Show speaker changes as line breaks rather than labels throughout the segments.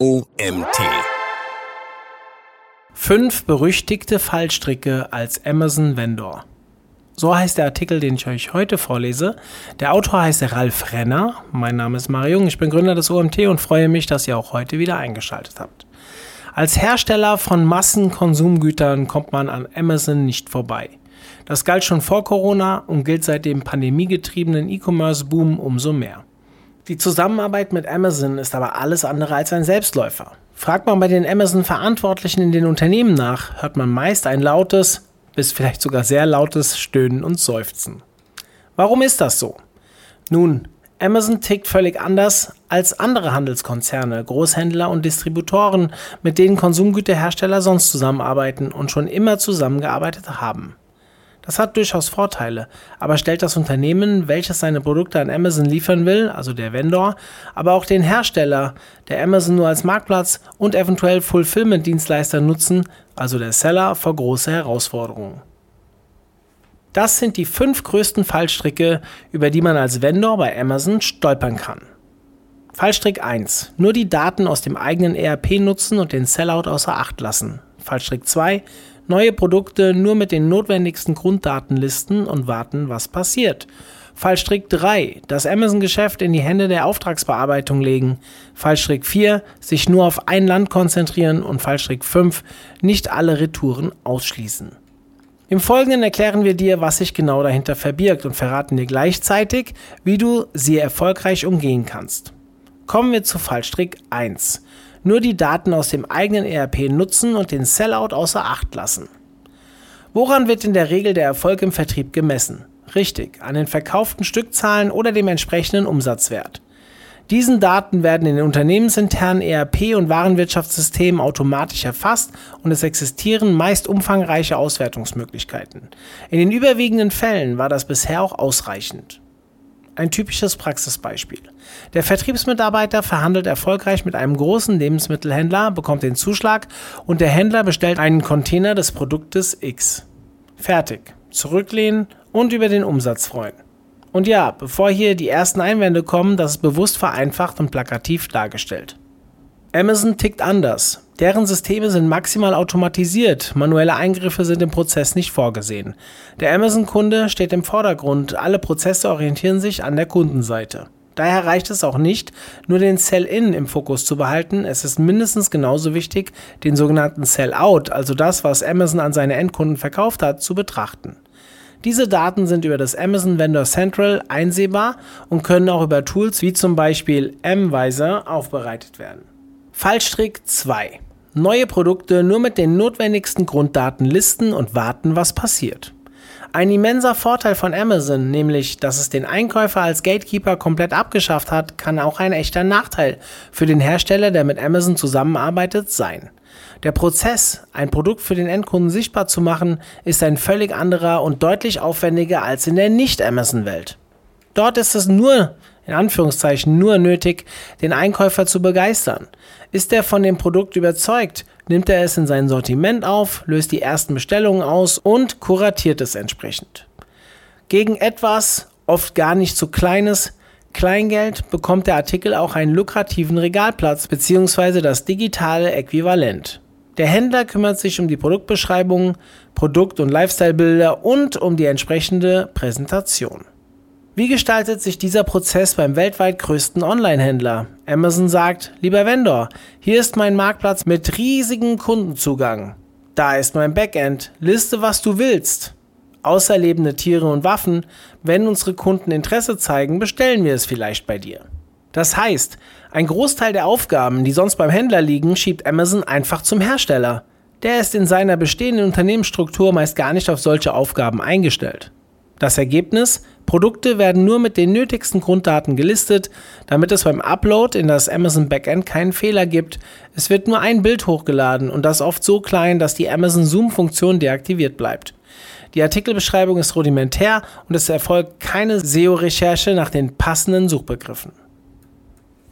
OMT.
Fünf berüchtigte Fallstricke als Amazon Vendor. So heißt der Artikel, den ich euch heute vorlese. Der Autor heißt Ralf Renner. Mein Name ist Mario Jung. Ich bin Gründer des OMT und freue mich, dass ihr auch heute wieder eingeschaltet habt. Als Hersteller von Massenkonsumgütern kommt man an Amazon nicht vorbei. Das galt schon vor Corona und gilt seit dem pandemiegetriebenen E-Commerce-Boom umso mehr. Die Zusammenarbeit mit Amazon ist aber alles andere als ein Selbstläufer. Fragt man bei den Amazon-Verantwortlichen in den Unternehmen nach, hört man meist ein lautes, bis vielleicht sogar sehr lautes Stöhnen und Seufzen. Warum ist das so? Nun, Amazon tickt völlig anders als andere Handelskonzerne, Großhändler und Distributoren, mit denen Konsumgüterhersteller sonst zusammenarbeiten und schon immer zusammengearbeitet haben. Das hat durchaus Vorteile, aber stellt das Unternehmen, welches seine Produkte an Amazon liefern will, also der Vendor, aber auch den Hersteller, der Amazon nur als Marktplatz und eventuell Fulfillment-Dienstleister nutzen, also der Seller, vor große Herausforderungen. Das sind die fünf größten Fallstricke, über die man als Vendor bei Amazon stolpern kann. Fallstrick 1. Nur die Daten aus dem eigenen ERP nutzen und den Sellout außer Acht lassen. Fallstrick 2 neue Produkte nur mit den notwendigsten Grunddaten listen und warten, was passiert. Fallstrick 3. Das Amazon-Geschäft in die Hände der Auftragsbearbeitung legen. Fallstrick 4. Sich nur auf ein Land konzentrieren. Und Fallstrick 5. Nicht alle Retouren ausschließen. Im Folgenden erklären wir dir, was sich genau dahinter verbirgt und verraten dir gleichzeitig, wie du sie erfolgreich umgehen kannst. Kommen wir zu Fallstrick 1 nur die Daten aus dem eigenen ERP nutzen und den Sellout außer Acht lassen. Woran wird in der Regel der Erfolg im Vertrieb gemessen? Richtig, an den verkauften Stückzahlen oder dem entsprechenden Umsatzwert. Diesen Daten werden in den unternehmensinternen ERP- und Warenwirtschaftssystemen automatisch erfasst und es existieren meist umfangreiche Auswertungsmöglichkeiten. In den überwiegenden Fällen war das bisher auch ausreichend. Ein typisches Praxisbeispiel. Der Vertriebsmitarbeiter verhandelt erfolgreich mit einem großen Lebensmittelhändler, bekommt den Zuschlag und der Händler bestellt einen Container des Produktes X. Fertig. Zurücklehnen und über den Umsatz freuen. Und ja, bevor hier die ersten Einwände kommen, das ist bewusst vereinfacht und plakativ dargestellt. Amazon tickt anders. Deren Systeme sind maximal automatisiert, manuelle Eingriffe sind im Prozess nicht vorgesehen. Der Amazon-Kunde steht im Vordergrund, alle Prozesse orientieren sich an der Kundenseite. Daher reicht es auch nicht, nur den Sell-In im Fokus zu behalten, es ist mindestens genauso wichtig, den sogenannten Sell-Out, also das, was Amazon an seine Endkunden verkauft hat, zu betrachten. Diese Daten sind über das Amazon Vendor Central einsehbar und können auch über Tools wie zum Beispiel M-Visor aufbereitet werden. Fallstrick 2 neue Produkte nur mit den notwendigsten Grunddaten listen und warten, was passiert. Ein immenser Vorteil von Amazon, nämlich dass es den Einkäufer als Gatekeeper komplett abgeschafft hat, kann auch ein echter Nachteil für den Hersteller, der mit Amazon zusammenarbeitet, sein. Der Prozess, ein Produkt für den Endkunden sichtbar zu machen, ist ein völlig anderer und deutlich aufwendiger als in der Nicht-Amazon-Welt. Dort ist es nur in Anführungszeichen nur nötig, den Einkäufer zu begeistern. Ist er von dem Produkt überzeugt, nimmt er es in sein Sortiment auf, löst die ersten Bestellungen aus und kuratiert es entsprechend. Gegen etwas, oft gar nicht zu kleines, Kleingeld bekommt der Artikel auch einen lukrativen Regalplatz bzw. das digitale Äquivalent. Der Händler kümmert sich um die Produktbeschreibungen, Produkt- und Lifestyle-Bilder und um die entsprechende Präsentation. Wie gestaltet sich dieser Prozess beim weltweit größten Online-Händler? Amazon sagt, lieber Vendor, hier ist mein Marktplatz mit riesigem Kundenzugang. Da ist mein Backend. Liste, was du willst. Außer lebende Tiere und Waffen, wenn unsere Kunden Interesse zeigen, bestellen wir es vielleicht bei dir. Das heißt, ein Großteil der Aufgaben, die sonst beim Händler liegen, schiebt Amazon einfach zum Hersteller. Der ist in seiner bestehenden Unternehmensstruktur meist gar nicht auf solche Aufgaben eingestellt. Das Ergebnis? Produkte werden nur mit den nötigsten Grunddaten gelistet, damit es beim Upload in das Amazon Backend keinen Fehler gibt. Es wird nur ein Bild hochgeladen und das oft so klein, dass die Amazon Zoom-Funktion deaktiviert bleibt. Die Artikelbeschreibung ist rudimentär und es erfolgt keine SEO-Recherche nach den passenden Suchbegriffen.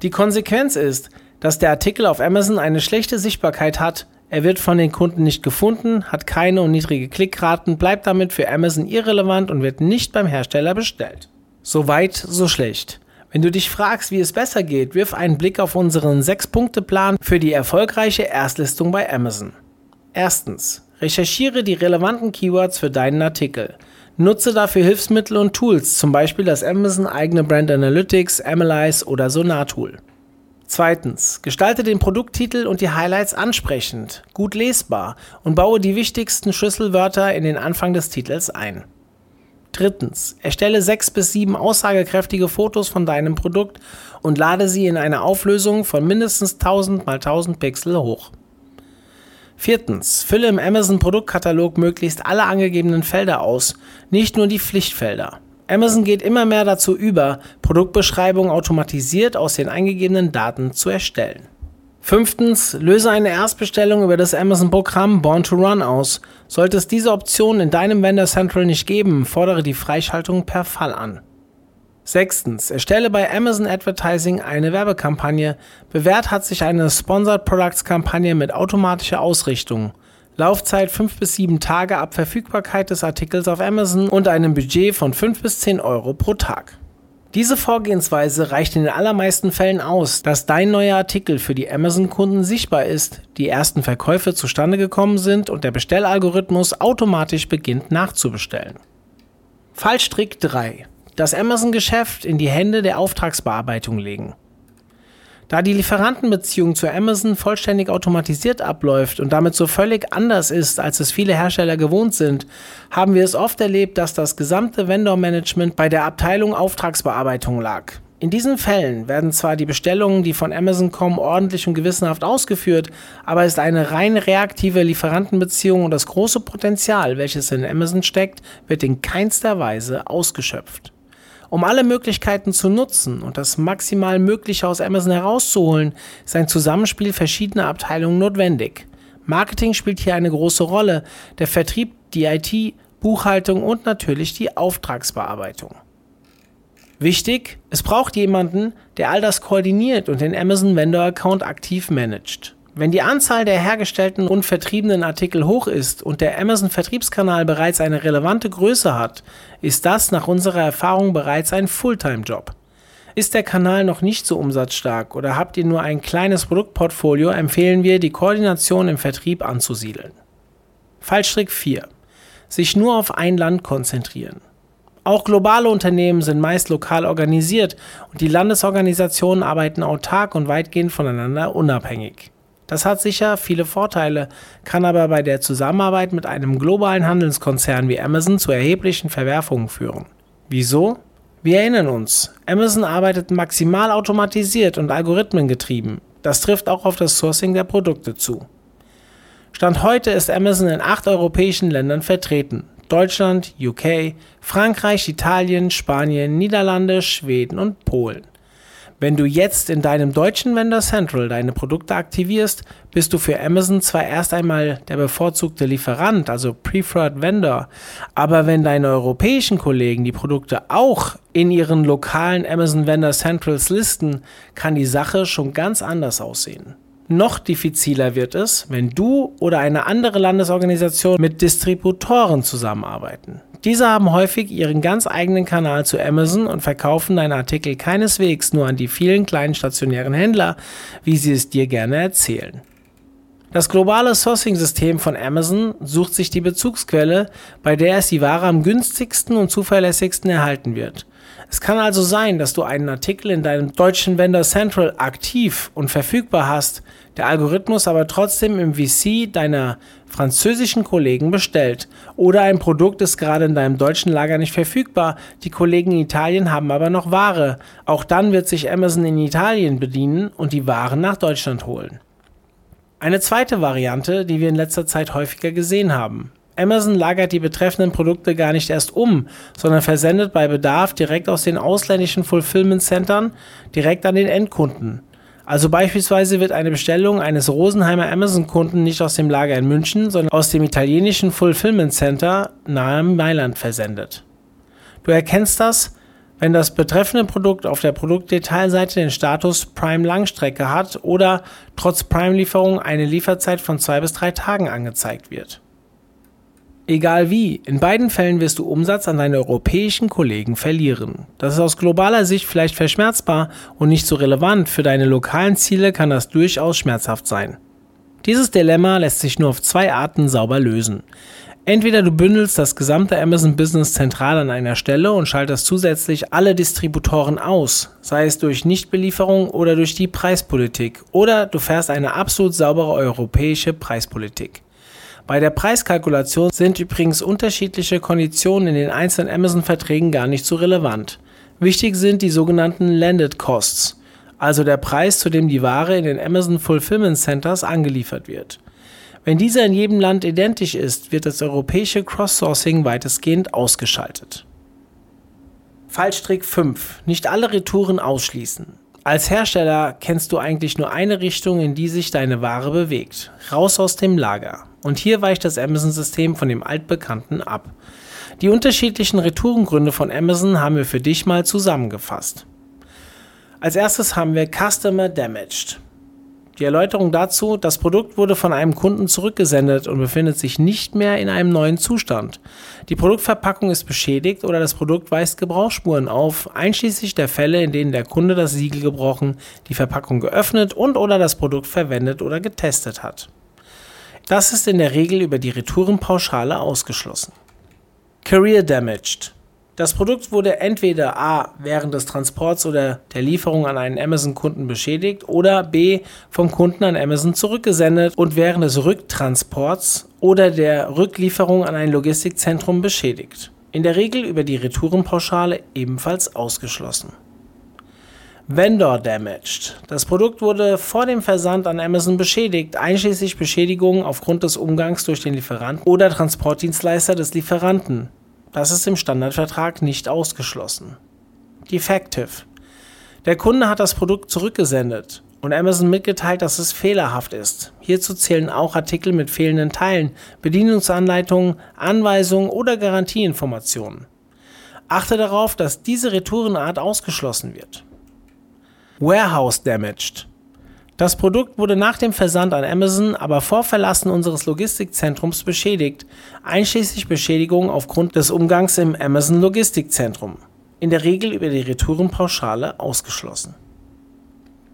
Die Konsequenz ist, dass der Artikel auf Amazon eine schlechte Sichtbarkeit hat, er wird von den Kunden nicht gefunden, hat keine und niedrige Klickraten, bleibt damit für Amazon irrelevant und wird nicht beim Hersteller bestellt. So weit, so schlecht. Wenn du dich fragst, wie es besser geht, wirf einen Blick auf unseren 6-Punkte-Plan für die erfolgreiche Erstlistung bei Amazon. Erstens. Recherchiere die relevanten Keywords für deinen Artikel. Nutze dafür Hilfsmittel und Tools, zum Beispiel das Amazon eigene Brand Analytics, Analyze oder Sonar Tool. Zweitens, gestalte den Produkttitel und die Highlights ansprechend, gut lesbar und baue die wichtigsten Schlüsselwörter in den Anfang des Titels ein. Drittens, erstelle sechs bis sieben aussagekräftige Fotos von deinem Produkt und lade sie in einer Auflösung von mindestens 1000 x 1000 Pixel hoch. Viertens, fülle im Amazon Produktkatalog möglichst alle angegebenen Felder aus, nicht nur die Pflichtfelder. Amazon geht immer mehr dazu über, Produktbeschreibungen automatisiert aus den eingegebenen Daten zu erstellen. Fünftens, löse eine Erstbestellung über das Amazon-Programm Born to Run aus. Sollte es diese Option in deinem Vendor Central nicht geben, fordere die Freischaltung per Fall an. Sechstens, erstelle bei Amazon Advertising eine Werbekampagne. Bewährt hat sich eine Sponsored Products Kampagne mit automatischer Ausrichtung. Laufzeit 5 bis 7 Tage ab Verfügbarkeit des Artikels auf Amazon und einem Budget von 5 bis 10 Euro pro Tag. Diese Vorgehensweise reicht in den allermeisten Fällen aus, dass dein neuer Artikel für die Amazon-Kunden sichtbar ist, die ersten Verkäufe zustande gekommen sind und der Bestellalgorithmus automatisch beginnt nachzubestellen. Fallstrick 3 das Amazon-Geschäft in die Hände der Auftragsbearbeitung legen. Da die Lieferantenbeziehung zu Amazon vollständig automatisiert abläuft und damit so völlig anders ist, als es viele Hersteller gewohnt sind, haben wir es oft erlebt, dass das gesamte Vendor-Management bei der Abteilung Auftragsbearbeitung lag. In diesen Fällen werden zwar die Bestellungen, die von Amazon kommen, ordentlich und gewissenhaft ausgeführt, aber ist eine rein reaktive Lieferantenbeziehung und das große Potenzial, welches in Amazon steckt, wird in keinster Weise ausgeschöpft. Um alle Möglichkeiten zu nutzen und das maximal Mögliche aus Amazon herauszuholen, ist ein Zusammenspiel verschiedener Abteilungen notwendig. Marketing spielt hier eine große Rolle, der Vertrieb, die IT, Buchhaltung und natürlich die Auftragsbearbeitung. Wichtig, es braucht jemanden, der all das koordiniert und den Amazon Vendor Account aktiv managt. Wenn die Anzahl der hergestellten und vertriebenen Artikel hoch ist und der Amazon-Vertriebskanal bereits eine relevante Größe hat, ist das nach unserer Erfahrung bereits ein Fulltime-Job. Ist der Kanal noch nicht so umsatzstark oder habt ihr nur ein kleines Produktportfolio, empfehlen wir, die Koordination im Vertrieb anzusiedeln. Fallstrick 4. Sich nur auf ein Land konzentrieren. Auch globale Unternehmen sind meist lokal organisiert und die Landesorganisationen arbeiten autark und weitgehend voneinander unabhängig. Das hat sicher viele Vorteile, kann aber bei der Zusammenarbeit mit einem globalen Handelskonzern wie Amazon zu erheblichen Verwerfungen führen. Wieso? Wir erinnern uns, Amazon arbeitet maximal automatisiert und algorithmengetrieben. Das trifft auch auf das Sourcing der Produkte zu. Stand heute ist Amazon in acht europäischen Ländern vertreten. Deutschland, UK, Frankreich, Italien, Spanien, Niederlande, Schweden und Polen. Wenn du jetzt in deinem deutschen Vendor Central deine Produkte aktivierst, bist du für Amazon zwar erst einmal der bevorzugte Lieferant, also Preferred Vendor, aber wenn deine europäischen Kollegen die Produkte auch in ihren lokalen Amazon Vendor Centrals listen, kann die Sache schon ganz anders aussehen. Noch diffiziler wird es, wenn du oder eine andere Landesorganisation mit Distributoren zusammenarbeiten. Diese haben häufig ihren ganz eigenen Kanal zu Amazon und verkaufen deine Artikel keineswegs nur an die vielen kleinen stationären Händler, wie sie es dir gerne erzählen. Das globale Sourcing-System von Amazon sucht sich die Bezugsquelle, bei der es die Ware am günstigsten und zuverlässigsten erhalten wird. Es kann also sein, dass du einen Artikel in deinem deutschen Vendor Central aktiv und verfügbar hast, der Algorithmus aber trotzdem im VC deiner französischen Kollegen bestellt. Oder ein Produkt ist gerade in deinem deutschen Lager nicht verfügbar, die Kollegen in Italien haben aber noch Ware. Auch dann wird sich Amazon in Italien bedienen und die Waren nach Deutschland holen. Eine zweite Variante, die wir in letzter Zeit häufiger gesehen haben. Amazon lagert die betreffenden Produkte gar nicht erst um, sondern versendet bei Bedarf direkt aus den ausländischen Fulfillment Centern direkt an den Endkunden. Also beispielsweise wird eine Bestellung eines Rosenheimer Amazon-Kunden nicht aus dem Lager in München, sondern aus dem italienischen Fulfillment Center nahe Mailand versendet. Du erkennst das, wenn das betreffende Produkt auf der Produktdetailseite den Status Prime Langstrecke hat oder trotz Prime-Lieferung eine Lieferzeit von zwei bis drei Tagen angezeigt wird. Egal wie, in beiden Fällen wirst du Umsatz an deine europäischen Kollegen verlieren. Das ist aus globaler Sicht vielleicht verschmerzbar und nicht so relevant, für deine lokalen Ziele kann das durchaus schmerzhaft sein. Dieses Dilemma lässt sich nur auf zwei Arten sauber lösen. Entweder du bündelst das gesamte Amazon Business zentral an einer Stelle und schaltest zusätzlich alle Distributoren aus, sei es durch Nichtbelieferung oder durch die Preispolitik, oder du fährst eine absolut saubere europäische Preispolitik. Bei der Preiskalkulation sind übrigens unterschiedliche Konditionen in den einzelnen Amazon-Verträgen gar nicht so relevant. Wichtig sind die sogenannten Landed Costs, also der Preis, zu dem die Ware in den Amazon Fulfillment Centers angeliefert wird. Wenn dieser in jedem Land identisch ist, wird das europäische Cross-Sourcing weitestgehend ausgeschaltet. Fallstrick 5. Nicht alle Retouren ausschließen. Als Hersteller kennst du eigentlich nur eine Richtung, in die sich deine Ware bewegt. Raus aus dem Lager. Und hier weicht das Amazon-System von dem altbekannten ab. Die unterschiedlichen Retourengründe von Amazon haben wir für dich mal zusammengefasst. Als erstes haben wir Customer Damaged. Die Erläuterung dazu, das Produkt wurde von einem Kunden zurückgesendet und befindet sich nicht mehr in einem neuen Zustand. Die Produktverpackung ist beschädigt oder das Produkt weist Gebrauchsspuren auf, einschließlich der Fälle, in denen der Kunde das Siegel gebrochen, die Verpackung geöffnet und oder das Produkt verwendet oder getestet hat. Das ist in der Regel über die Retourenpauschale ausgeschlossen. Career Damaged das Produkt wurde entweder a. während des Transports oder der Lieferung an einen Amazon-Kunden beschädigt oder b. vom Kunden an Amazon zurückgesendet und während des Rücktransports oder der Rücklieferung an ein Logistikzentrum beschädigt. In der Regel über die Retourenpauschale ebenfalls ausgeschlossen. Vendor Damaged. Das Produkt wurde vor dem Versand an Amazon beschädigt, einschließlich Beschädigungen aufgrund des Umgangs durch den Lieferanten oder Transportdienstleister des Lieferanten. Das ist im Standardvertrag nicht ausgeschlossen. Defective. Der Kunde hat das Produkt zurückgesendet und Amazon mitgeteilt, dass es fehlerhaft ist. Hierzu zählen auch Artikel mit fehlenden Teilen, Bedienungsanleitungen, Anweisungen oder Garantieinformationen. Achte darauf, dass diese Retourenart ausgeschlossen wird. Warehouse Damaged. Das Produkt wurde nach dem Versand an Amazon, aber vor Verlassen unseres Logistikzentrums beschädigt, einschließlich Beschädigungen aufgrund des Umgangs im Amazon Logistikzentrum. In der Regel über die Retourenpauschale ausgeschlossen.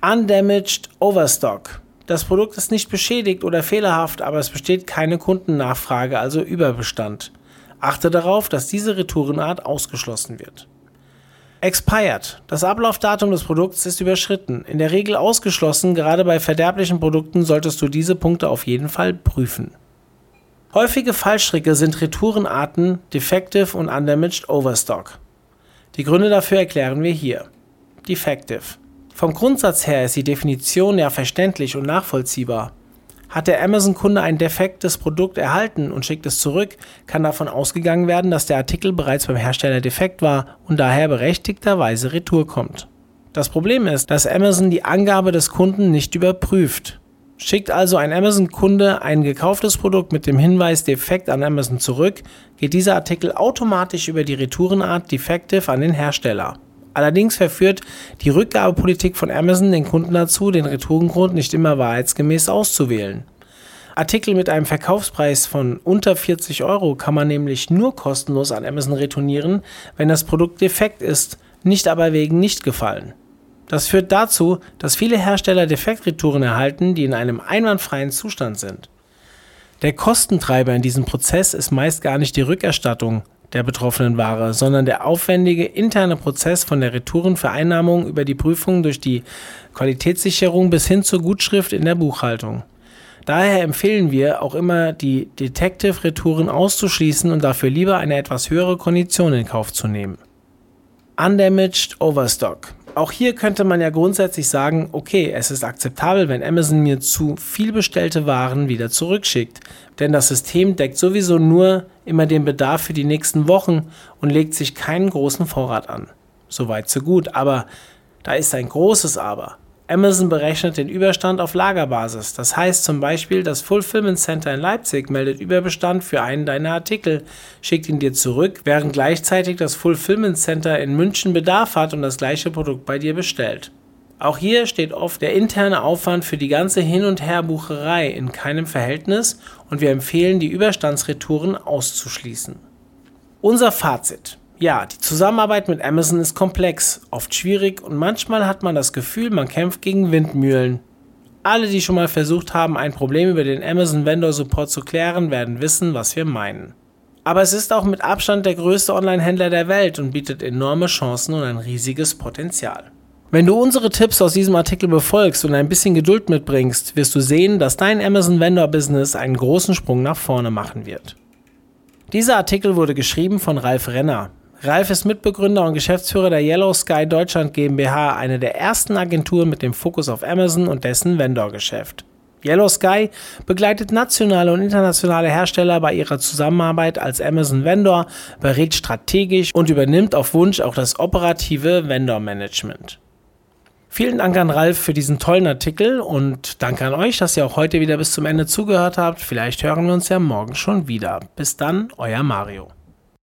Undamaged Overstock. Das Produkt ist nicht beschädigt oder fehlerhaft, aber es besteht keine Kundennachfrage, also Überbestand. Achte darauf, dass diese Retourenart ausgeschlossen wird. Expired. Das Ablaufdatum des Produkts ist überschritten. In der Regel ausgeschlossen, gerade bei verderblichen Produkten solltest du diese Punkte auf jeden Fall prüfen. Häufige Fallstricke sind Retourenarten Defective und Undamaged Overstock. Die Gründe dafür erklären wir hier. Defective. Vom Grundsatz her ist die Definition ja verständlich und nachvollziehbar. Hat der Amazon-Kunde ein defektes Produkt erhalten und schickt es zurück, kann davon ausgegangen werden, dass der Artikel bereits beim Hersteller defekt war und daher berechtigterweise retour kommt. Das Problem ist, dass Amazon die Angabe des Kunden nicht überprüft. Schickt also ein Amazon-Kunde ein gekauftes Produkt mit dem Hinweis defekt an Amazon zurück, geht dieser Artikel automatisch über die Retourenart Defective an den Hersteller. Allerdings verführt die Rückgabepolitik von Amazon den Kunden dazu, den Retourengrund nicht immer wahrheitsgemäß auszuwählen. Artikel mit einem Verkaufspreis von unter 40 Euro kann man nämlich nur kostenlos an Amazon retournieren, wenn das Produkt defekt ist, nicht aber wegen nicht gefallen. Das führt dazu, dass viele Hersteller Defektretouren erhalten, die in einem einwandfreien Zustand sind. Der Kostentreiber in diesem Prozess ist meist gar nicht die Rückerstattung, der betroffenen Ware, sondern der aufwendige interne Prozess von der Retourenvereinnahmung über die Prüfung durch die Qualitätssicherung bis hin zur Gutschrift in der Buchhaltung. Daher empfehlen wir auch immer, die Detective-Retouren auszuschließen und dafür lieber eine etwas höhere Kondition in Kauf zu nehmen. Undamaged Overstock. Auch hier könnte man ja grundsätzlich sagen, okay, es ist akzeptabel, wenn Amazon mir zu viel bestellte Waren wieder zurückschickt, denn das System deckt sowieso nur immer den Bedarf für die nächsten Wochen und legt sich keinen großen Vorrat an. Soweit so gut, aber da ist ein großes Aber. Amazon berechnet den Überstand auf Lagerbasis. Das heißt zum Beispiel, das Fulfillment Center in Leipzig meldet Überbestand für einen deiner Artikel, schickt ihn dir zurück, während gleichzeitig das Fulfillment Center in München Bedarf hat und das gleiche Produkt bei dir bestellt. Auch hier steht oft der interne Aufwand für die ganze Hin- und Herbucherei in keinem Verhältnis und wir empfehlen, die Überstandsretouren auszuschließen. Unser Fazit. Ja, die Zusammenarbeit mit Amazon ist komplex, oft schwierig und manchmal hat man das Gefühl, man kämpft gegen Windmühlen. Alle, die schon mal versucht haben, ein Problem über den Amazon Vendor Support zu klären, werden wissen, was wir meinen. Aber es ist auch mit Abstand der größte Online-Händler der Welt und bietet enorme Chancen und ein riesiges Potenzial. Wenn du unsere Tipps aus diesem Artikel befolgst und ein bisschen Geduld mitbringst, wirst du sehen, dass dein Amazon Vendor Business einen großen Sprung nach vorne machen wird. Dieser Artikel wurde geschrieben von Ralf Renner. Ralf ist Mitbegründer und Geschäftsführer der Yellow Sky Deutschland GmbH, eine der ersten Agenturen mit dem Fokus auf Amazon und dessen Vendor-Geschäft. Yellow Sky begleitet nationale und internationale Hersteller bei ihrer Zusammenarbeit als Amazon Vendor, berät strategisch und übernimmt auf Wunsch auch das operative Vendor Management. Vielen Dank an Ralf für diesen tollen Artikel und danke an euch, dass ihr auch heute wieder bis zum Ende zugehört habt. Vielleicht hören wir uns ja morgen schon wieder. Bis dann, euer Mario.